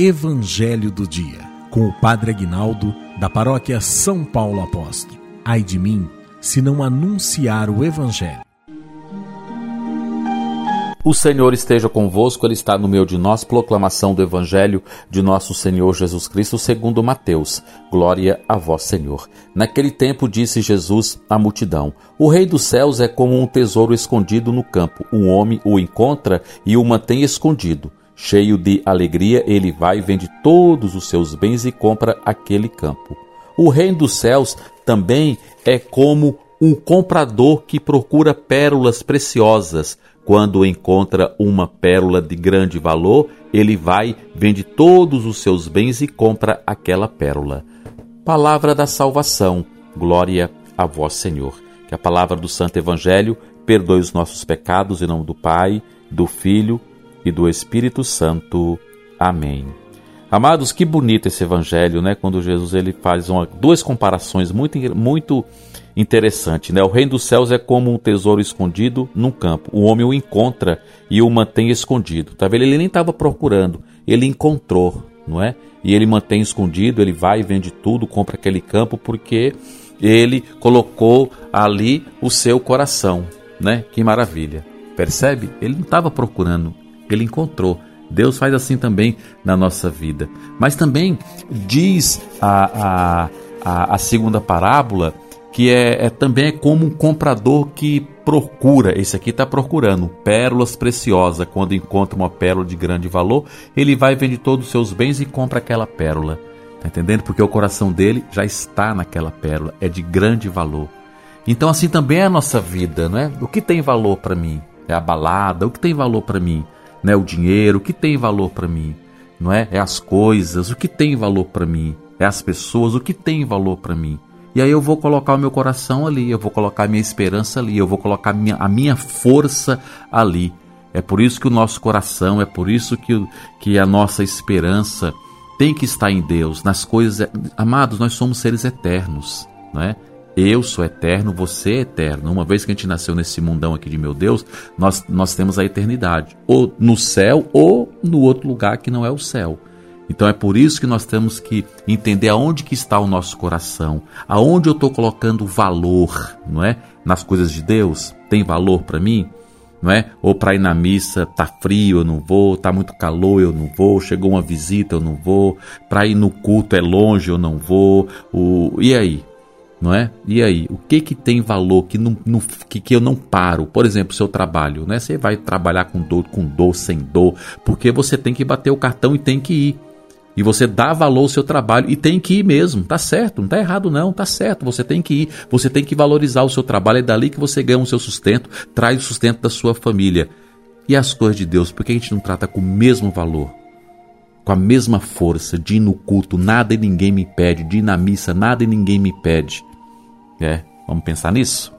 Evangelho do Dia, com o Padre Aguinaldo, da paróquia São Paulo Apóstolo. Ai de mim, se não anunciar o Evangelho. O Senhor esteja convosco, Ele está no meio de nós. Proclamação do Evangelho de nosso Senhor Jesus Cristo, segundo Mateus. Glória a vós, Senhor. Naquele tempo disse Jesus à multidão: O Rei dos céus é como um tesouro escondido no campo. Um homem o encontra e o mantém escondido. Cheio de alegria, ele vai, vende todos os seus bens e compra aquele campo. O reino dos céus também é como um comprador que procura pérolas preciosas. Quando encontra uma pérola de grande valor, ele vai, vende todos os seus bens e compra aquela pérola. Palavra da salvação. Glória a vós, Senhor. Que a palavra do Santo Evangelho perdoe os nossos pecados em nome do Pai, do Filho e do Espírito Santo. Amém. Amados, que bonito esse evangelho, né? Quando Jesus ele faz uma, duas comparações muito muito interessantes, né? O reino dos céus é como um tesouro escondido num campo. O homem o encontra e o mantém escondido. Tá vendo? Ele nem estava procurando, ele encontrou, não é? E ele mantém escondido, ele vai e vende tudo, compra aquele campo porque ele colocou ali o seu coração, né? Que maravilha. Percebe? Ele não estava procurando, ele encontrou. Deus faz assim também na nossa vida. Mas também diz a, a, a, a segunda parábola que é, é, também é como um comprador que procura, esse aqui está procurando pérolas preciosas. Quando encontra uma pérola de grande valor, ele vai vende todos os seus bens e compra aquela pérola. Tá entendendo? Porque o coração dele já está naquela pérola, é de grande valor. Então assim também é a nossa vida, não é? O que tem valor para mim? É a balada, o que tem valor para mim? Não é o dinheiro, o que tem valor para mim? Não é? É as coisas, o que tem valor para mim? É as pessoas, o que tem valor para mim? E aí eu vou colocar o meu coração ali, eu vou colocar a minha esperança ali, eu vou colocar a minha, a minha força ali. É por isso que o nosso coração, é por isso que, que a nossa esperança tem que estar em Deus, nas coisas. Amados, nós somos seres eternos, não é? Eu sou eterno, você é eterno. Uma vez que a gente nasceu nesse mundão aqui de meu Deus, nós, nós temos a eternidade, ou no céu ou no outro lugar que não é o céu. Então é por isso que nós temos que entender aonde que está o nosso coração, aonde eu estou colocando valor, não é? Nas coisas de Deus, tem valor para mim? Não é? Ou para ir na missa, tá frio, eu não vou, tá muito calor, eu não vou, chegou uma visita, eu não vou, para ir no culto é longe, eu não vou. O... E aí? Não é? E aí, o que que tem valor que, não, não, que, que eu não paro? Por exemplo, seu trabalho, né? Você vai trabalhar com dor, com dor, sem dor, porque você tem que bater o cartão e tem que ir. E você dá valor ao seu trabalho e tem que ir mesmo, tá certo, não tá errado não, tá certo, você tem que ir, você tem que valorizar o seu trabalho, é dali que você ganha o seu sustento, traz o sustento da sua família. E as coisas de Deus, por que a gente não trata com o mesmo valor? Com a mesma força de ir no culto, nada e ninguém me pede, de ir na missa, nada e ninguém me pede. É, vamos pensar nisso?